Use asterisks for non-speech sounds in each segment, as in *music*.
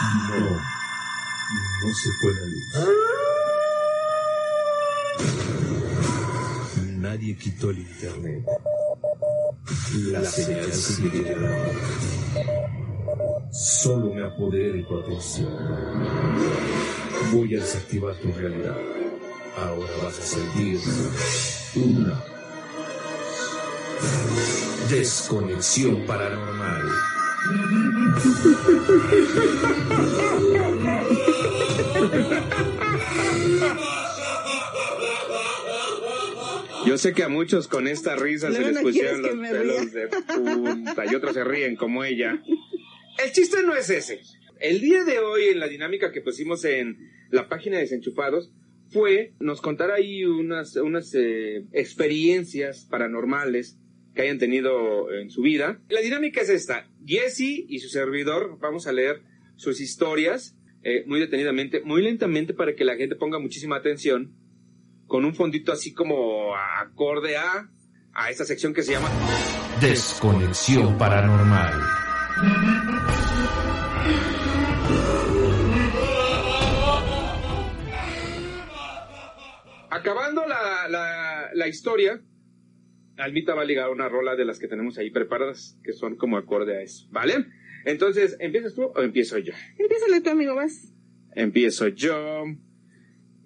No, no se fue la luz. Nadie quitó el internet. La señal sigue llegando. Solo me apoderé de tu atención. Voy a desactivar tu realidad. Ahora vas a sentir una desconexión paranormal. Yo sé que a muchos con esta risa se les no pusieron los pelos de punta y otros se ríen como ella. El chiste no es ese. El día de hoy, en la dinámica que pusimos en la página de Desenchufados, fue nos contar ahí unas, unas eh, experiencias paranormales que hayan tenido en su vida. La dinámica es esta. Jesse y su servidor vamos a leer sus historias eh, muy detenidamente, muy lentamente para que la gente ponga muchísima atención, con un fondito así como acorde a, a esta sección que se llama Desconexión paranormal. Acabando la, la, la historia, Almita va a ligar una rola de las que tenemos ahí preparadas, que son como acorde a eso, ¿vale? Entonces, ¿empiezas tú o empiezo yo? Empiézale tú, amigo, vas. Empiezo yo.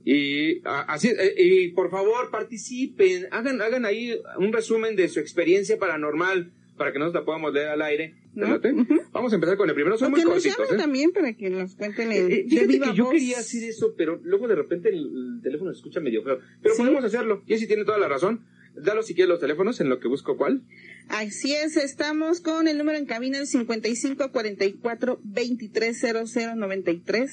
Y a- así, eh, y por favor participen, hagan, hagan ahí un resumen de su experiencia paranormal para que nosotros la podamos leer al aire. ¿Te ¿No? late? Ujú. Vamos a empezar con el primero, son O muy que nos cortitos. ¿eh? también para que nos cuenten en, Eh, de Fíjate viva que yo voz. quería decir eso, pero luego de repente el, el teléfono se escucha medio feo. Pero ¿Sí? podemos hacerlo. Jessy tiene toda la razón. Dalo si quieres los teléfonos en lo que busco cuál. Así es, estamos con el número en cabina el 55 44 23 00 93.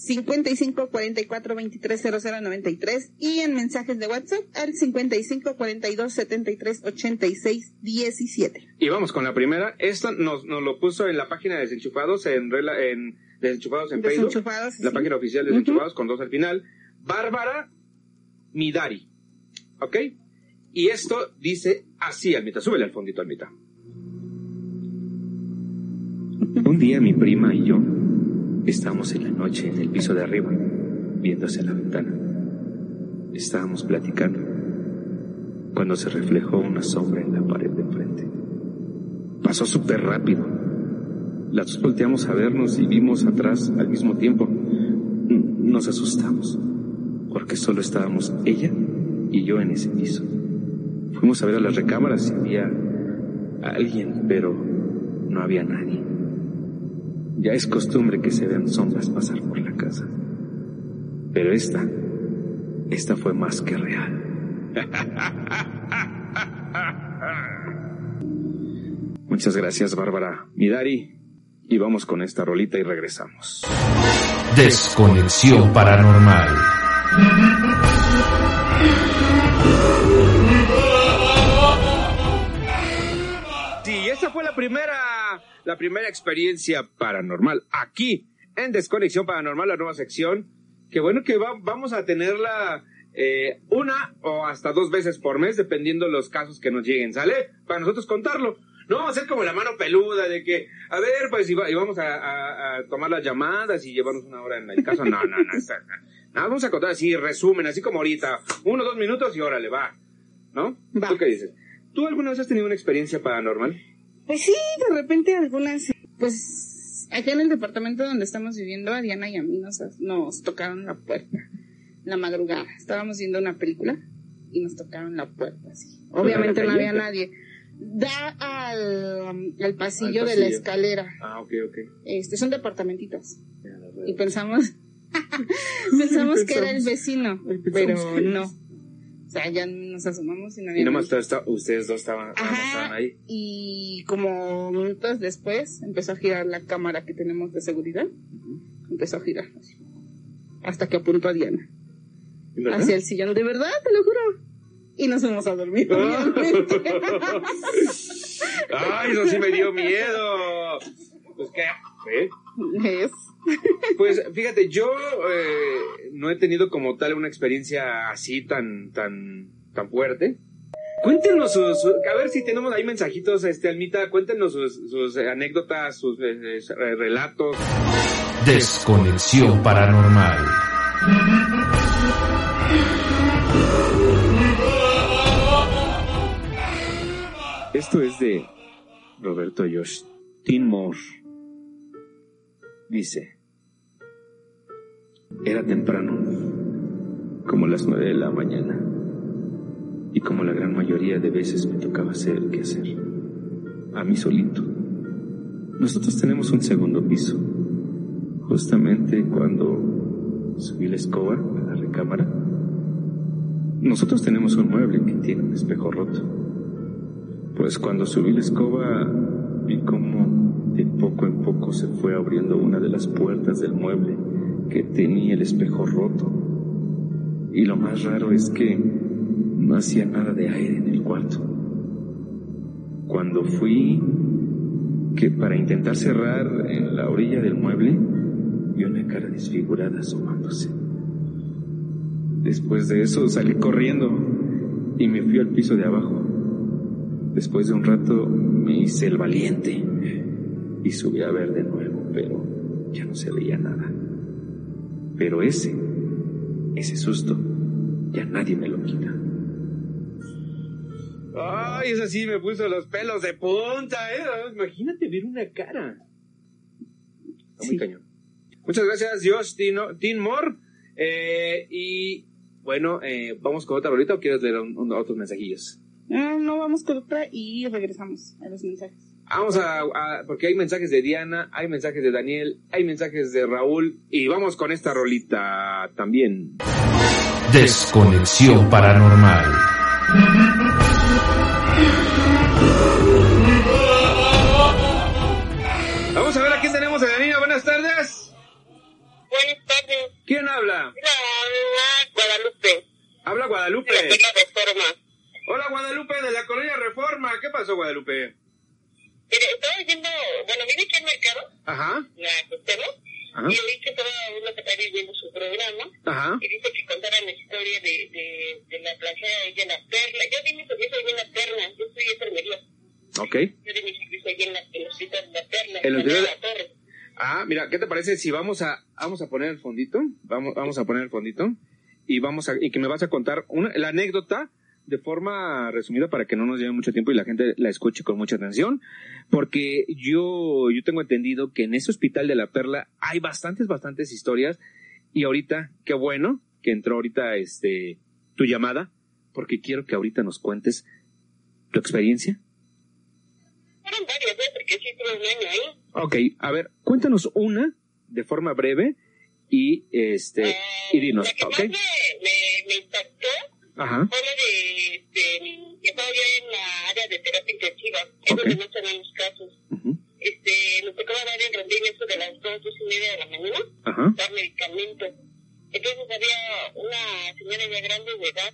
55 44 23 00 93 y en mensajes de WhatsApp al 55 42 73 86 17. Y vamos con la primera. Esto nos, nos lo puso en la página de Desenchufados, en, rela- en Desenchufados en Facebook. Desenchufados, La sí. página oficial de. Desenchufados con dos al final. Bárbara Midari. ¿Ok? Y esto dice así, Almita. Súbele al fondito, Almita. Un día mi prima y yo estábamos en la noche en el piso de arriba, viendo hacia la ventana. Estábamos platicando cuando se reflejó una sombra en la pared de enfrente. Pasó súper rápido. Las dos volteamos a vernos y vimos atrás al mismo tiempo. Nos asustamos, porque solo estábamos ella y yo en ese piso. Fuimos a ver a las recámaras si había alguien, pero no había nadie. Ya es costumbre que se vean sombras pasar por la casa. Pero esta, esta fue más que real. *laughs* Muchas gracias, Bárbara Midari. Y vamos con esta rolita y regresamos. Desconexión paranormal. Primera, la primera experiencia paranormal aquí en Desconexión Paranormal, la nueva sección. Que bueno que va- vamos a tenerla eh, una o hasta dos veces por mes, dependiendo los casos que nos lleguen, ¿sale? Para nosotros contarlo. No vamos a hacer como la mano peluda de que, a ver, pues y, va- y vamos a, a- a tomar las llamadas y llevarnos una hora en el caso. No, no, no. Nada, vamos a contar así, resumen, así como ahorita. Uno, dos minutos y órale, va. ¿No? Va. ¿Tú qué dices? ¿Tú alguna vez has tenido una experiencia paranormal? Pues sí, de repente algunas, pues acá en el departamento donde estamos viviendo, a Diana y a mí nos, nos tocaron la puerta la madrugada. Estábamos viendo una película y nos tocaron la puerta, así. Obviamente no había nadie. Da al, al pasillo Al de la escalera. Ah, ok, ok. Este, son departamentitos. Y pensamos, *laughs* pensamos que era el vecino, pero no. O sea, ya nos asomamos y no Y nomás nadie. está- ustedes dos estaban, ahí. y como minutos después empezó a girar la cámara que tenemos de seguridad. Empezó a girar hasta que apuntó a Diana ¿Verdad? hacia el sillón. De verdad, te lo juro. Y nos fuimos a dormir. *laughs* ¡Ay, eso sí me dio miedo! Pues qué, ¿eh? Es- Pues fíjate, yo eh, no he tenido como tal una experiencia así tan, tan, tan fuerte. Cuéntenos sus, su- a ver si tenemos ahí mensajitos, este, Almita, cuéntenos sus, sus, anécdotas, sus eh, relatos. Desconexión paranormal. Esto es de Roberto Josh Moore. Dice, era temprano, como las nueve de la mañana, y como la gran mayoría de veces me tocaba hacer el que hacer, a mí solito. Nosotros tenemos un segundo piso. Justamente cuando subí la escoba a la recámara, nosotros tenemos un mueble que tiene un espejo roto. Pues cuando subí la escoba vi cómo de poco en poco se fue abriendo una de las puertas del mueble que tenía el espejo roto. Y lo más raro es que no hacía nada de aire en el cuarto. Cuando fui que para intentar cerrar en la orilla del mueble vi una cara desfigurada asomándose. Después de eso salí corriendo y me fui al piso de abajo. Después de un rato me hice el valiente y subí a ver de nuevo, pero ya no se veía nada. Pero ese, ese susto, ya nadie me lo quita. Ay, eso sí me puso los pelos de punta, ¿eh? Imagínate ver una cara. Está muy Sí. cañón. Muchas gracias, Josh Tino- Tin Moore. Eh, y bueno, eh, vamos con otra rolita o quieres leer un- un- otros mensajillos. Ah, no vamos con otra y regresamos a los mensajes. Vamos a, a- porque hay mensajes de Diana, hay mensajes de Daniel, hay mensajes de Raúl y vamos con esta rolita también. Desconexión paranormal. Vamos a ver a quién tenemos en la línea. Buenas tardes. Buenas tardes. ¿Quién habla? Hola, Guadalupe. Habla Guadalupe. De la Reforma. Hola Guadalupe de la colonia Reforma. ¿Qué pasó Guadalupe? Estaba viendo, bueno, vine aquí al mercado, Ajá, la Costero, Ajá. y vi que estaba una secretaria viendo su programa, ajá. y dice que contaran la historia de, de, de la playa de la Perla. Yo mi servicio ahí en la Perla, yo soy enfermería. Ok. Yo di mi servicio ahí en, la, en el hospital de la Perla, En en la Torre. Ah, mira, ¿qué te parece si vamos a vamos a poner el fondito? Vamos vamos a poner el fondito y vamos a y que me vas a contar una la anécdota de forma resumida para que no nos lleve mucho tiempo y la gente la escuche con mucha atención, porque yo yo tengo entendido que en ese hospital de la Perla hay bastantes bastantes historias y ahorita qué bueno que entró ahorita este tu llamada porque quiero que ahorita nos cuentes tu experiencia. Fueron varias, ¿eh? Porque sí tuve un año ahí. Ok, a ver, cuéntanos una de forma breve y este Eh, y dinos, La que ¿ok? más me, me, me impactó Ajá, fue la de, de, ya en la área de terapia intensiva, es Ok. donde no tenemos casos. ujú, Este, nos tocaba dar en rondín eso de las dos, dos y media de la mañana, ajá, dar medicamentos. Entonces había una señora ya grande de edad,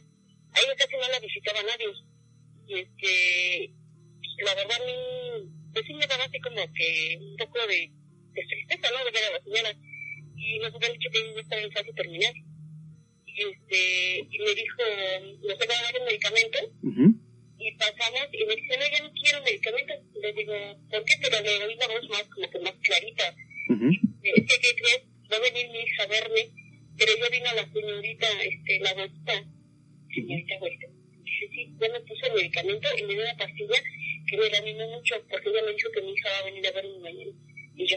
a ella casi no la visitaba nadie. Y este, la verdad, a mí, pues sí me daba así como que un poco de, de tristeza, ¿no? De ver a la señora. Y nos habían dicho que ella estaba en fase terminal. Y este, y me dijo, nos acaba de dar un medicamento, ujú, y pasamos y me dice, no, yo no quiero medicamentos. Le digo, ¿por qué? Pero le oí la voz más, como que más clarita. Es que, ¿qué crees? Va a venir mi hija a verme, pero ya vino la señorita, este, la doctora, señorita Huerta. Dice, sí, ya me puso el medicamento y me dio una pastilla que me la animó mucho, porque ella me dijo que mi hija va a venir a verme mañana. Y yo,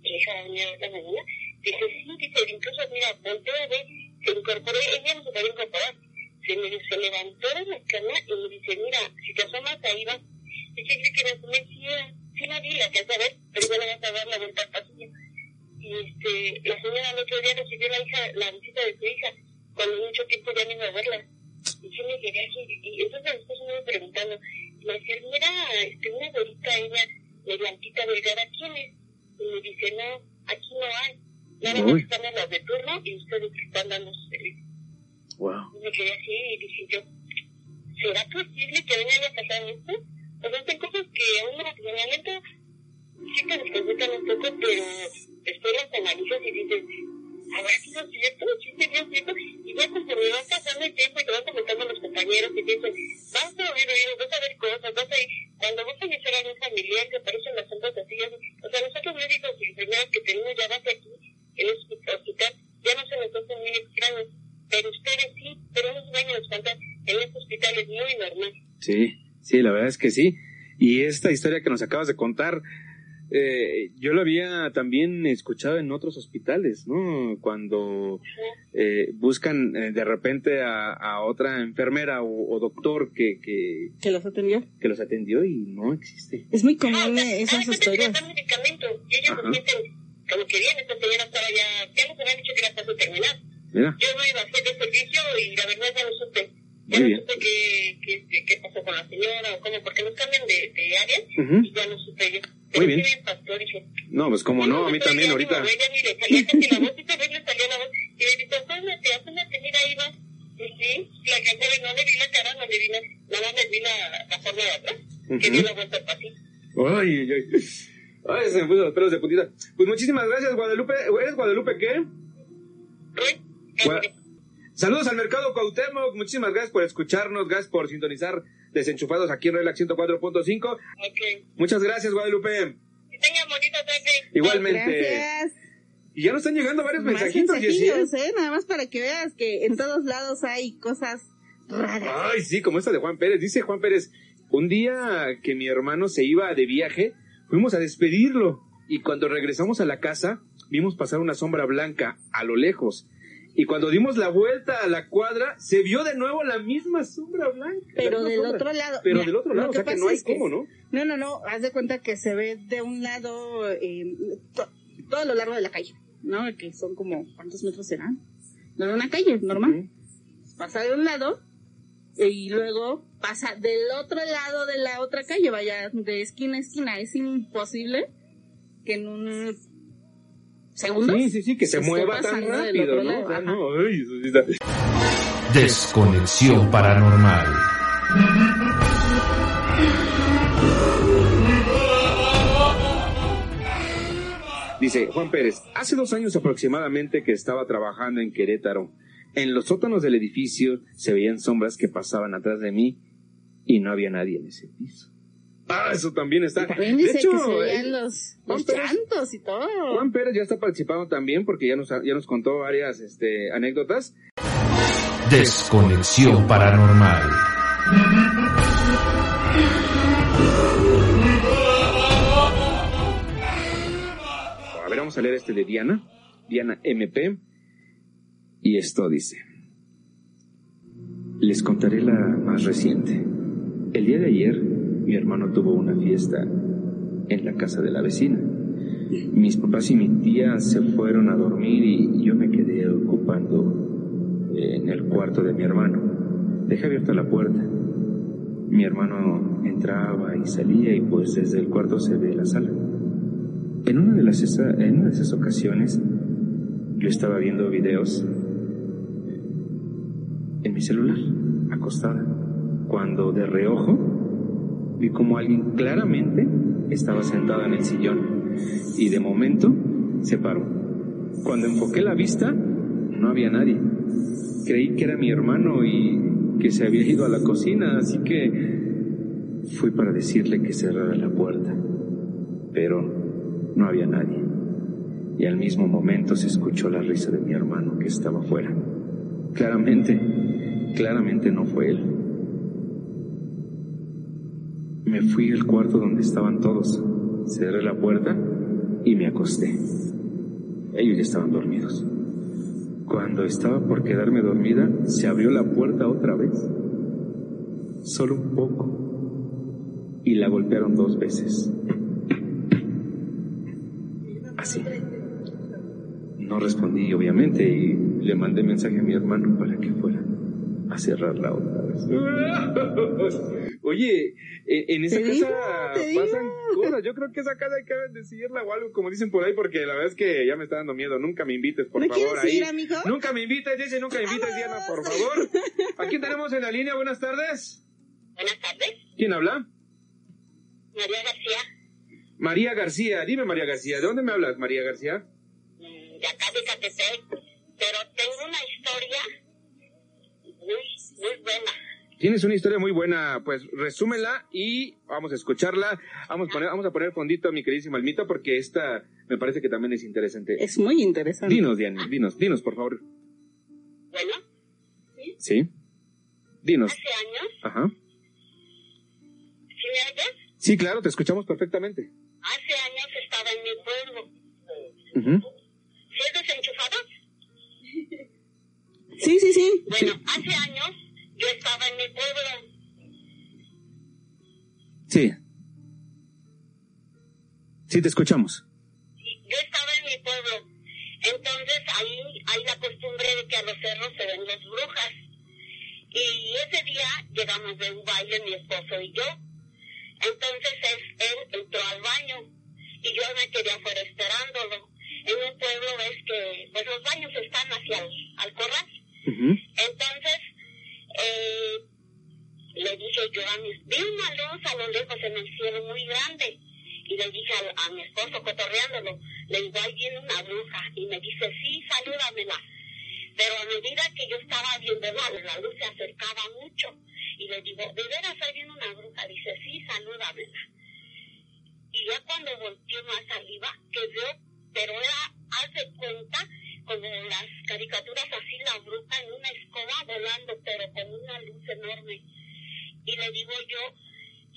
¿mi hija va a venir a verme mañana? Dice, sí, dice, incluso, mira, volteó a ver, incorporó, ella no se podía incorporar. Se, me, se levantó de la cama y me dice, mira, si te asomas ahí va. Dice, ¿qué que me asomé? Sí, la vi, la alcancé a ver, pero ya le vas a dar la vuelta al pasillo y este, la señora el otro día recibió la hija, la visita de su hija, cuando mucho tiempo ya no iba a verla. Y sí señorita Delgada, ¿quién es? Y me dice, no, aquí no hay. Nada más estamos las de turno y ustedes están dando su servicio. Wow. Y me quedé así y dije yo, ¿será posible que venga a pasar esto? O sea, son cosas que a uno realmente sí te desconcertan un poco, pero después las analizas y dices, ¿habrá sido cierto? ¿Sí sería cierto? Y ya conforme vas pasando el tiempo y te van comentando los vas a oír oídos, vas a ver cosas, vas a ir, cuando vas a iniciar a un familiar que aparecen las sombras así, o sea, nosotros médicos y enfermeras que tenemos ya base aquí en el hospital, ya no se nos hacen muy extraños, pero ustedes sí, pero unos años cuentan en este hospital es muy normal. Sí, sí, la verdad es que sí. Y esta historia que nos acabas de contar, eh, yo lo había también escuchado en otros hospitales, ¿no? Cuando eh, buscan eh, de repente a, a otra enfermera o, o doctor que, que, ¿Que los atendió? que los atendió y no existe. Es muy Ah, común o sea, esas ah, historias. dan medicamentos y ellos Ajá. se sienten como que bien, esta señora estaba ya, ya nos habían dicho que era paso terminal. Mira, Yo no iba a hacer de servicio y la verdad ya no supe. Ya Muy no bien. supe qué, qué, qué pasó con la señora o cómo, porque nos cambian de, de áreas Ujú. y ya no supe yo. Muy bien. no, pues como no, a mí también ahorita. *laughs* Ay, ay, ay. Ay, se me puso los pelos de puntita. Pues muchísimas gracias, Guadalupe. ¿Eres Guadalupe qué? Gua- Saludos al Mercado Cuauhtémoc. Muchísimas gracias por escucharnos. Gracias por sintonizar Desenchufados aquí en Relax 104.5. ok. Muchas gracias, Guadalupe. Que tengan bonita tarde. Igualmente. Gracias. Y ya nos están llegando varios Más mensajitos, Jessy. mensajillos, ¿eh? Nada más para que veas que en todos lados hay cosas raras. Ay, sí, como esta de Juan Pérez. Dice Juan Pérez, un día que mi hermano se iba de viaje, fuimos a despedirlo. Y cuando regresamos a la casa, vimos pasar una sombra blanca a lo lejos. Y cuando dimos la vuelta a la cuadra, se vio de nuevo la misma sombra blanca. Pero del sombra. otro lado. Pero Mira, del otro lado, o sea que no hay es que- cómo, ¿no? No, no, no. Haz de cuenta que se ve de un lado, eh, to- todo a lo largo de la calle, ¿no? Que son como, ¿cuántos metros serán? De una calle, normal. Pasa de un lado y luego pasa del otro lado de la otra calle, vaya, de esquina a esquina. Es imposible que en un segundo. Sí, sí, sí, que se esté mueva tan rápido, ¿no? O sea, ay, está- Desconexión paranormal. Dice Juan Pérez, hace dos años aproximadamente que estaba trabajando en Querétaro. En los sótanos del edificio se veían sombras que pasaban atrás de mí y no había nadie en ese piso. Ah, eso también está. También De dice hecho, que se eh, veían los, Juan los Pérez- llantos y todo. Juan Pérez ya está participando también porque ya nos, ya nos contó varias este, anécdotas. Desconexión paranormal. A ver, vamos a leer este de Diana, Diana MP. Y esto dice. Les contaré la más reciente. El día de ayer, mi hermano tuvo una fiesta en la casa de la vecina. Mis papás y mi tía se fueron a dormir y yo me quedé ocupando en el cuarto de mi hermano. Dejé abierta la puerta. Mi hermano entraba y salía y pues desde el cuarto se ve la sala. En una de las esa- en una de esas ocasiones yo estaba viendo videos en mi celular, acostada, cuando de reojo vi como alguien claramente estaba sentado en el sillón y de momento se paró. Cuando enfoqué la vista, no había nadie. Creí que era mi hermano y que se había ido a la cocina, así que fui para decirle que cerrara la puerta. Pero no había nadie. Y al mismo momento se escuchó la risa de mi hermano que estaba fuera. Claramente, claramente no fue él. Me fui al cuarto donde estaban todos. Cerré la puerta y me acosté. Ellos ya estaban dormidos. Cuando estaba por quedarme dormida, se abrió la puerta otra vez. Solo un poco. Y la golpearon dos veces. Así. No respondí, obviamente, y le mandé mensaje a mi hermano para que fuera a cerrarla otra vez. *laughs* Oye, en, en esa casa digo, pasan digo. cosas. Yo creo que esa casa hay que bendecirla o algo, como dicen por ahí, porque la verdad es que ya me está dando miedo. Nunca me invites, por ¿No favor. quieres ahí. ir, amigo? Nunca me invites, dice, nunca me invites, Diana, por favor. *laughs* ¿A quién tenemos en la línea? Buenas tardes. Buenas tardes, ¿Quién habla? María García, María García. Dime, María García, ¿de dónde me hablas, María García? mm, de acá de Catepec, pero tengo una historia muy, buena. Tienes una historia muy buena, pues resúmela y vamos a escucharla. Vamos a poner, vamos a poner fondito a mi queridísima Almita porque esta me parece que también es interesante. Es muy interesante. Dinos, Diana, dinos, dinos, por favor. Bueno, Sí. Dinos. hace años, Ajá. ¿sí me oyes? Sí, claro, te escuchamos perfectamente. Hace años estaba en mi pueblo. Ujú. ¿Sí es desenchufado? Sí, sí, sí. Bueno, hace años yo estaba en mi pueblo. Sí. Sí, te escuchamos. Yo estaba en mi pueblo. Entonces ahí hay la costumbre de que a los cerros se ven las brujas. Y ese día llegamos de un baile mi esposo y yo. Entonces él, él entró al baño y yo me quedé afuera esperándolo. En un pueblo ves que pues los baños están hacia el al corral. Entonces, le dije yo a mi, vi una luz a lo lejos en el cielo muy grande. Y le dije a, mi esposo, cotorreándolo, le digo, ahí viene una bruja. Y me dice, sí, salúdamela. Pero a medida que yo estaba viendo la, la luz se acercaba mucho. Y le digo, ¿de veras ahí viene una bruja? Dice, sí, salúdamela. Y ya cuando volteó más arriba, que veo, pero era, haz de cuenta, como las caricaturas así, la bruja en una escoba volando, una luz enorme. Y le digo yo,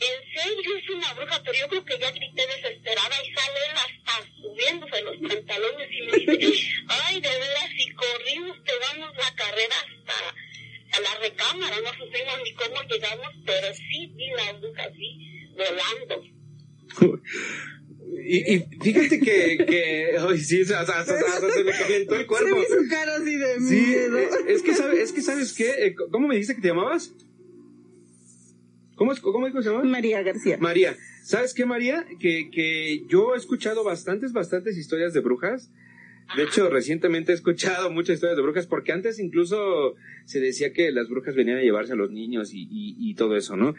en serio es una bruja, pero yo creo que ya grité desesperada y sale él hasta subiéndose los pantalones y me dice, ay, de veras, y corrimos, pegamos la carrera hasta a la recámara, no supimos ni cómo llegamos, pero sí vi la bruja así, volando. *laughs* Y, y fíjate que, que ay, sí, hasta- hasta se me calentó el Se cuerpo. me hizo cara así de Sí, miedo. eh, es que, sabe- es que sabes qué, Eh, ¿cómo me dijiste que te llamabas? ¿Cómo, cómo dijo que se llamaba? María García. María, ¿sabes qué, María? Que, que yo he escuchado bastantes, bastantes historias de brujas. De hecho, recientemente he escuchado muchas historias de brujas porque antes incluso se decía que las brujas venían a llevarse a los niños y, y- y todo eso, ¿no?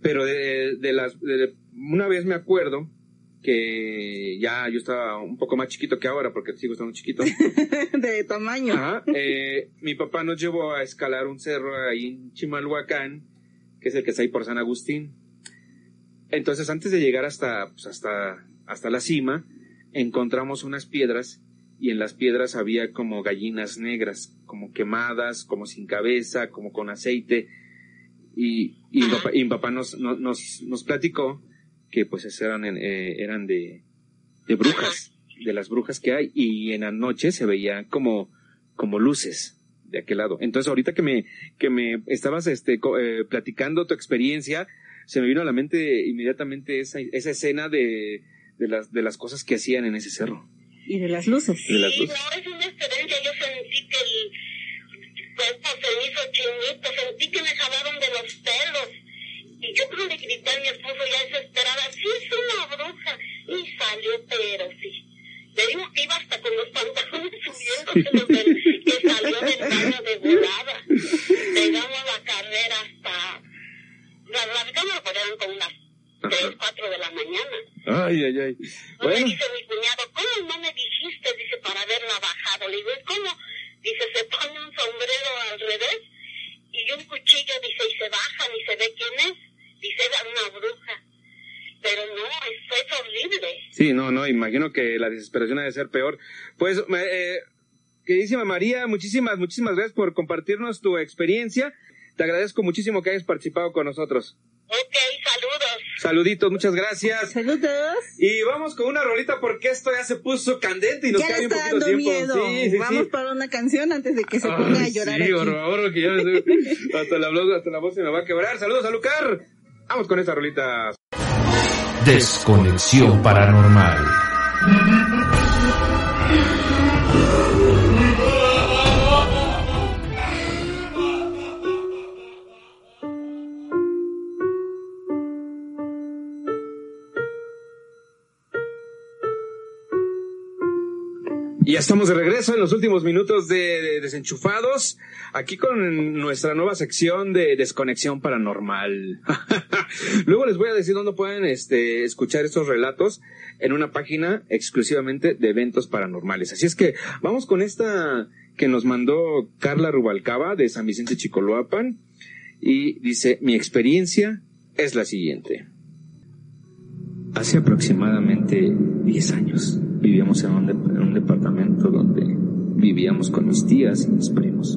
Pero de, de las, de- una vez me acuerdo que ya yo estaba un poco más chiquito que ahora porque sigo estando chiquito. *laughs* de tamaño. Ajá, eh, mi papá nos llevó a escalar un cerro ahí en Chimalhuacán, que es el que está ahí por San Agustín. Entonces, antes de llegar hasta, pues, hasta, hasta la cima, encontramos unas piedras y en las piedras había como gallinas negras, como quemadas, como sin cabeza, como con aceite. Y, y, mi, papá, y mi papá nos, no- nos, nos platicó que pues eran, en- eh, eran de, de brujas, de las brujas que hay, y en la noche se veían como, como luces de aquel lado. Entonces ahorita que me, que me estabas este, co- eh, platicando tu experiencia, se me vino a la mente inmediatamente esa, esa escena de, de las, de las cosas que hacían en ese cerro. Y de las luces. De las Sí, luces. no, es una experiencia. Yo sentí que el cuerpo se me hizo chinito, sentí que me jalaron de los pelos. Y yo que le grité a mi esposo ya desesperada, sí es una bruja. Y salió, pero sí. Le digo que iba hasta con los pantalones *laughs* subiéndose del, que salió del baño de volada. Pegamos la carrera hasta... La, la recámara pues eran como unas tres, cuatro de la mañana. Ay, ay, ay. No me Bueno, dice mi cuñado, ¿cómo no me dijiste? Dice, para haberla bajado. Le digo, ¿y ¿cómo? Dice, se pone un sombrero al revés y un cuchillo, dice, y se bajan y se ve quién es. Dice, era una bruja. Pero no, eso es horrible. Sí, no, no, imagino que la desesperación ha de ser peor. Pues, eh, queridísima María, muchísimas, muchísimas gracias por compartirnos tu experiencia. Te agradezco muchísimo que hayas participado con nosotros. Ok, saludos. Saluditos, muchas gracias. Saludos. Y vamos con una rolita porque esto ya se puso candente y nos bien está poquito dando tiempo. miedo. Sí, sí, Vamos sí. para una canción antes de que se ponga a llorar sí, aquí. por favor, que ya me estoy- *laughs* hasta la voz, hasta la voz se me va a quebrar. Saludos a Lucar. Vamos con esta rolita. Desconexión paranormal. Y ya estamos de regreso en los últimos minutos de, de Desenchufados, aquí con nuestra nueva sección de Desconexión Paranormal. *laughs* Luego les voy a decir dónde pueden este, escuchar estos relatos en una página exclusivamente de eventos paranormales. Así es que vamos con esta que nos mandó Carla Rubalcaba de San Vicente Chicoloapan y dice, mi experiencia es la siguiente. Hace aproximadamente 10 años vivíamos en un, en un, departamento donde vivíamos con mis tías y mis primos.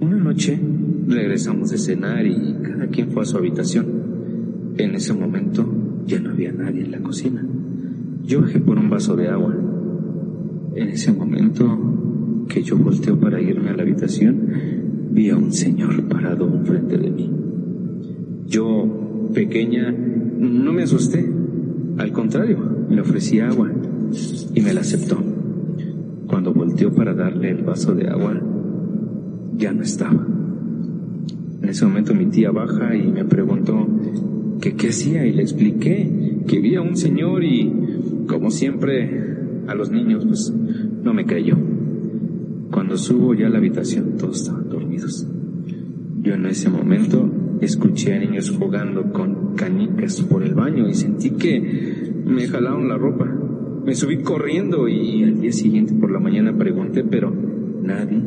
Una noche regresamos de cenar y cada quien fue a su habitación. En ese momento ya no había nadie en la cocina. Yo bajé por un vaso de agua. En ese momento que yo volteo para irme a la habitación, vi a un señor parado enfrente de mí. Yo, pequeña, no me asusté. Al contrario, le ofrecí agua y me la aceptó. Cuando volteó para darle el vaso de agua, ya no estaba. En ese momento mi tía baja y me preguntó que qué hacía y le expliqué que vi a un señor y, como siempre, a los niños, pues no me creyó. Cuando subo ya a la habitación, todos estaban dormidos. Yo en ese momento escuché a niños jugando con canicas por el baño y sentí que me jalaron la ropa. Me subí corriendo y al día siguiente por la mañana pregunté, pero nadie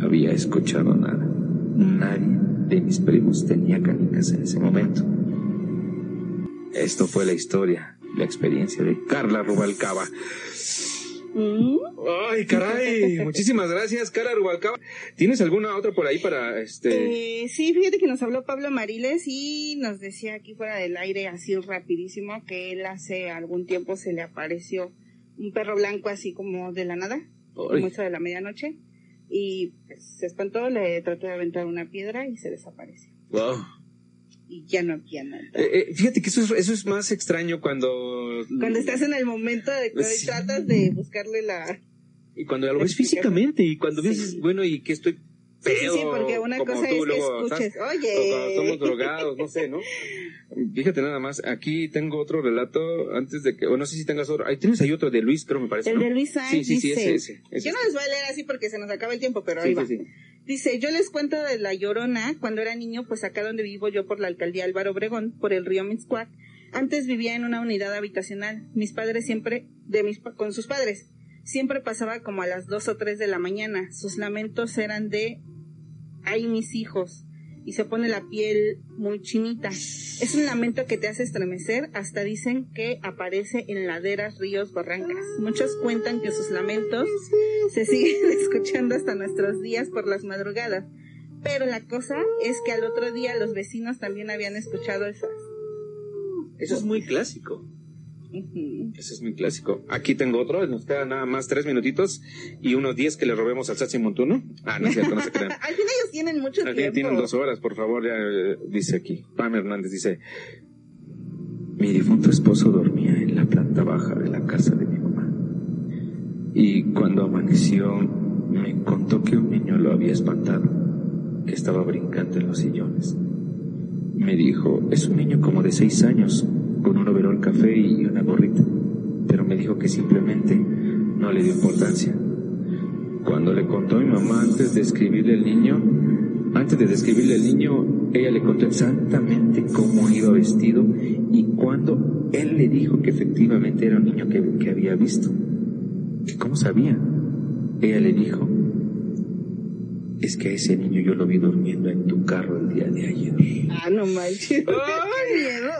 había escuchado nada. Nadie de mis primos tenía canicas en ese momento. Esto fue la historia, la experiencia de Carla Rubalcaba. Mm. Ay, caray. Muchísimas gracias, Carla Rubalcaba. ¿Tienes alguna otra por ahí para este? Eh, sí, fíjate que nos habló Pablo Mariles y nos decía aquí fuera del aire así rapidísimo que él hace algún tiempo se le apareció un perro blanco así como de la nada, como eso de la medianoche y pues, se espantó, le trató de aventar una piedra y se desapareció. Wow. Y ya no había nada. Eh, eh, fíjate que eso es, eso es más extraño cuando... Cuando estás en el momento de que Sí. tratas de buscarle la... Y cuando lo ves físicamente y cuando ves, bueno, y que estoy Sí, pedo. sí, sí, porque una cosa tú, es que luego, escuches, ¿sabes? oye. O cuando somos drogados, no sé, ¿no? *laughs* Fíjate nada más, aquí tengo otro relato antes de que, o no sé si tengas otro. Ahí tienes ahí otro de Luis, creo me parece. El ¿no? de Luis Sainz Sí, sí, sí, ese, ese, ese. Yo no les voy a leer así porque se nos acaba el tiempo, pero Sí, ahí sí, va. Dice, yo les cuento de La Llorona, cuando era niño, pues acá donde vivo yo por la alcaldía Álvaro Obregón, por el río Mixcuac, antes vivía en una unidad habitacional. Mis padres siempre, de mis, con sus padres, siempre pasaba como a las dos o tres de la mañana. Sus lamentos eran de, ay mis hijos, y se pone la piel muy chinita. Es un lamento que te hace estremecer, hasta dicen que aparece en laderas, ríos, barrancas. Muchos cuentan que sus lamentos se *laughs* siguen escuchando hasta nuestros días por las madrugadas. Pero la cosa es que al otro día los vecinos también habían escuchado esas. Eso es muy clásico. Ese es muy clásico. Aquí tengo otro, nos quedan nada más tres minutitos y unos diez que le robemos al Sachi Montuno. Ah, no es cierto, no se crean. *laughs* Al fin ellos tienen mucho tiempo. tienen dos horas, por favor, ya eh, dice aquí. Pam Hernández dice, mi difunto esposo dormía en la planta baja de la casa de mi mamá. Y cuando amaneció, me contó que un niño lo había espantado, que estaba brincando en los sillones. Me dijo, es un niño como de seis años, con un overol café y una gorrita, pero me dijo que simplemente no le dio importancia. Cuando le contó a mi mamá antes de escribirle el niño, antes de describirle el niño, ella le contó exactamente cómo iba vestido y cuando él le dijo que efectivamente era un niño que, que había visto. ¿Que ¿Cómo sabía? Ella le dijo, es que a ese niño yo lo vi durmiendo en tu carro el día de ayer. Ah, no manches. *laughs* Qué miedo.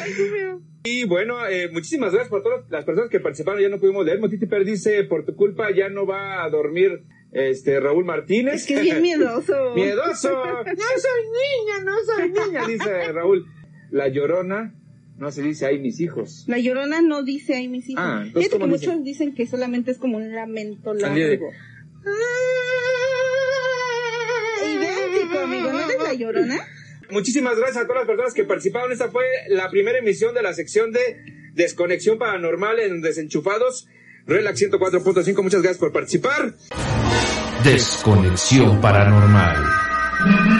Ay, qué feo. Y bueno, eh, muchísimas gracias por todas las personas que participaron. Ya no pudimos leer. Motiti Per dice, por tu culpa ya no va a dormir este Raúl Martínez. Es que es bien *laughs* miedoso. Miedoso. *laughs* No soy niña, no soy niña, dice Raúl. La llorona, no se dice, ay, mis hijos. La llorona no dice ahí mis hijos. Ah, entonces, Fíjate que muchos dicen que solamente es como un lamento largo. Idéntico, amigo. ¿No eres la llorona? Muchísimas gracias a todas las personas que participaron. Esta fue la primera emisión de la sección de Desconexión Paranormal en Desenchufados. Relax 104.5, muchas gracias por participar. Desconexión paranormal.